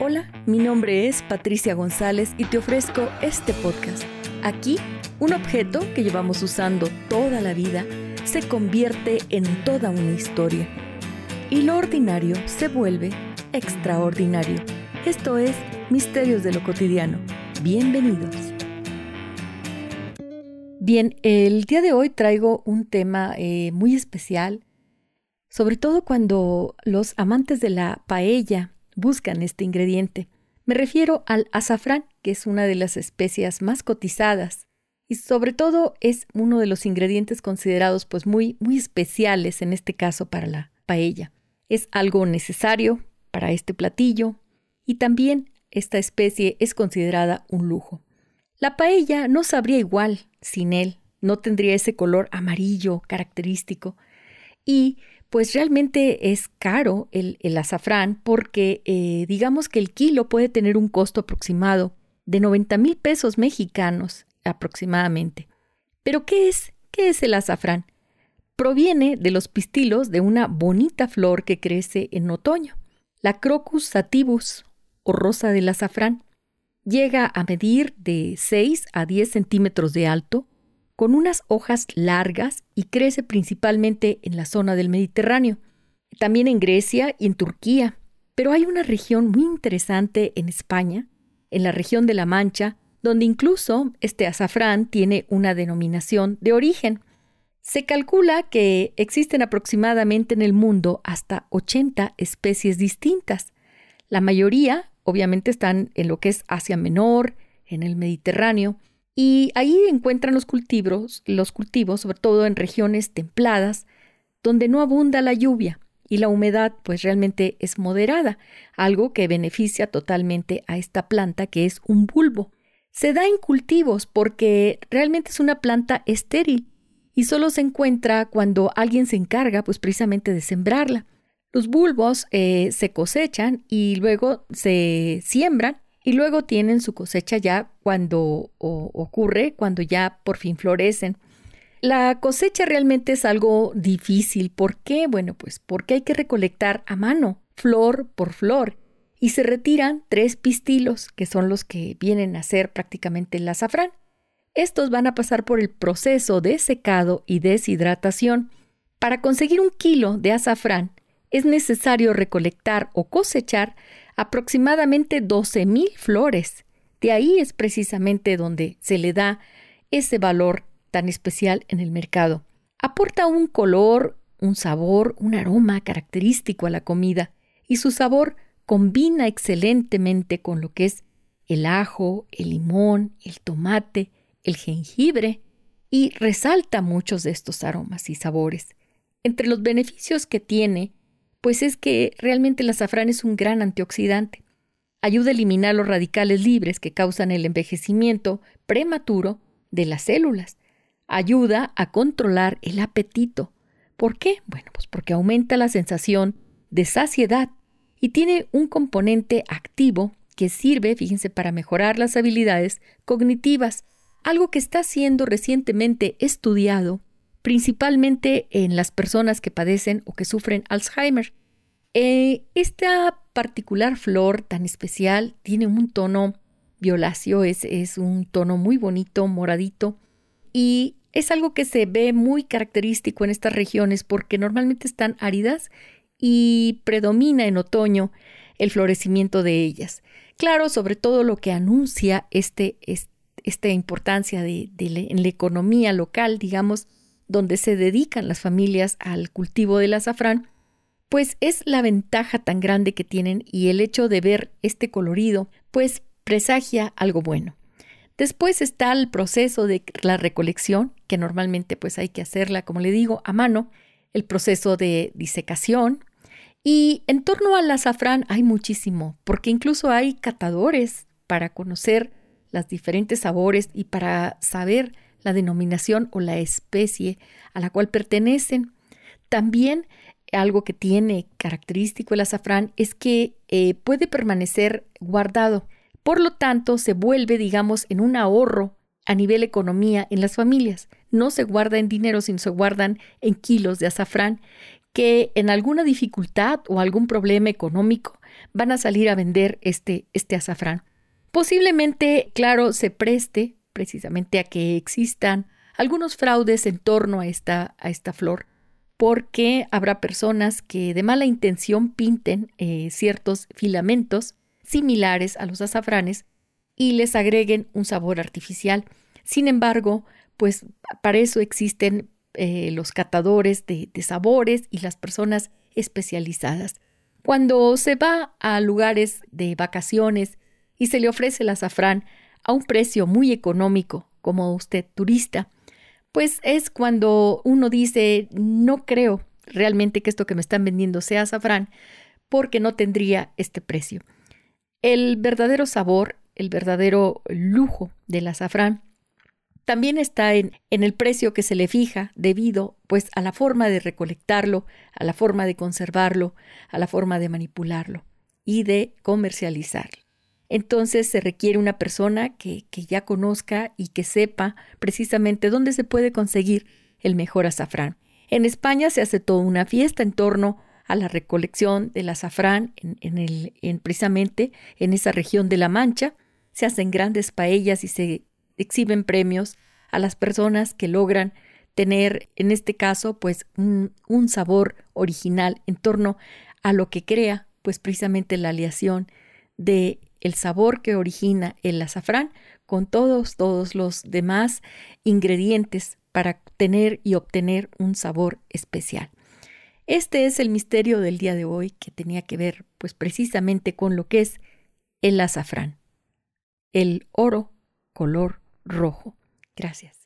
Hola, mi nombre es Patricia González y te ofrezco este podcast. Aquí, un objeto que llevamos usando toda la vida se convierte en toda una historia. Y lo ordinario se vuelve extraordinario. Esto es Misterios de lo Cotidiano. Bienvenidos. Bien, el día de hoy traigo un tema eh, muy especial, sobre todo cuando los amantes de la paella buscan este ingrediente. Me refiero al azafrán, que es una de las especias más cotizadas y sobre todo es uno de los ingredientes considerados pues muy muy especiales en este caso para la paella. Es algo necesario para este platillo y también esta especie es considerada un lujo. La paella no sabría igual sin él, no tendría ese color amarillo característico y pues realmente es caro el, azafrán porque eh, digamos que el kilo puede tener un costo aproximado de 90 mil pesos mexicanos aproximadamente. Pero ¿qué es? ¿Qué es el azafrán? Proviene de los pistilos de una bonita flor que crece en otoño, la Crocus sativus o rosa del azafrán. Llega a medir de 6 a 10 centímetros de alto, con unas hojas largas y crece principalmente en la zona del Mediterráneo, también en Grecia y en Turquía. Pero hay una región muy interesante en España, en la región de La Mancha, donde incluso este azafrán tiene una denominación de origen. Se calcula que existen aproximadamente en el mundo hasta 80 especies distintas. La mayoría, obviamente, están en lo que es Asia Menor, en el Mediterráneo, y ahí encuentran los cultivos, los cultivos, sobre todo en regiones templadas, donde no abunda la lluvia y la humedad pues realmente es moderada, algo que beneficia totalmente a esta planta que es un bulbo. Se da en cultivos porque realmente es una planta estéril y solo se encuentra cuando alguien se encarga pues precisamente de sembrarla. Los bulbos eh, se cosechan y luego se siembran y luego tienen su cosecha ya cuando ocurre, cuando ya por fin florecen. La cosecha realmente es algo difícil. ¿Por qué? Bueno, pues porque hay que recolectar a mano, flor por flor, y se retiran tres pistilos, que son los que vienen a ser prácticamente el azafrán. Estos van a pasar por el proceso de secado y deshidratación. Para conseguir un kilo de azafrán es necesario recolectar o cosechar aproximadamente 12.000 flores. De ahí es precisamente donde se le da ese valor tan especial en el mercado. Aporta un color, un sabor, un aroma característico a la comida y su sabor combina excelentemente con lo que es el ajo, el limón, el tomate, el jengibre y resalta muchos de estos aromas y sabores. Entre los beneficios que tiene pues es que realmente el azafrán es un gran antioxidante. Ayuda a eliminar los radicales libres que causan el envejecimiento prematuro de las células. Ayuda a controlar el apetito. ¿Por qué? Bueno, pues porque aumenta la sensación de saciedad y tiene un componente activo que sirve, fíjense, para mejorar las habilidades cognitivas, algo que está siendo recientemente estudiado principalmente en las personas que padecen o que sufren Alzheimer. Eh, esta particular flor tan especial tiene un tono violáceo, es, es un tono muy bonito, moradito, y es algo que se ve muy característico en estas regiones porque normalmente están áridas y predomina en otoño el florecimiento de ellas. Claro, sobre todo lo que anuncia este, esta importancia de, en la economía local, digamos, donde se dedican las familias al cultivo del azafrán, pues es la ventaja tan grande que tienen y el hecho de ver este colorido, pues presagia algo bueno. Después está el proceso de la recolección, que normalmente pues hay que hacerla, como le digo, a mano, el proceso de disecación. Y en torno al azafrán hay muchísimo, porque incluso hay catadores para conocer los diferentes sabores y para saber la denominación o la especie a la cual pertenecen. También algo que tiene característico el azafrán es que eh, puede permanecer guardado. Por lo tanto, se vuelve, digamos, en un ahorro a nivel economía en las familias. No se guarda en dinero, sino se guardan en kilos de azafrán que en alguna dificultad o algún problema económico van a salir a vender este, este azafrán. Posiblemente, claro, se preste precisamente a que existan algunos fraudes en torno a esta, a esta flor, porque habrá personas que de mala intención pinten eh, ciertos filamentos similares a los azafranes y les agreguen un sabor artificial. Sin embargo, pues para eso existen eh, los catadores de, de sabores y las personas especializadas. Cuando se va a lugares de vacaciones y se le ofrece el azafrán a un precio muy económico, como usted turista, pues es cuando uno dice, no creo realmente que esto que me están vendiendo sea azafrán, porque no tendría este precio. El verdadero sabor, el verdadero lujo del azafrán también está en, en, el precio que se le fija debido pues a la forma de recolectarlo, a la forma de conservarlo, a la forma de manipularlo y de comercializarlo entonces se requiere una persona que, ya conozca y que sepa precisamente dónde se puede conseguir el mejor azafrán. En España se hace toda una fiesta en torno a la recolección del azafrán en, el, en precisamente en esa región de La Mancha. Se hacen grandes paellas y se exhiben premios a las personas que logran tener, en este caso, pues un, un sabor original en torno a lo que crea, pues precisamente la aleación de el sabor que origina el azafrán con todos, todos los demás ingredientes para tener y obtener un sabor especial. Este es el misterio del día de hoy que tenía que ver pues precisamente con lo que es el azafrán, el oro color rojo. Gracias.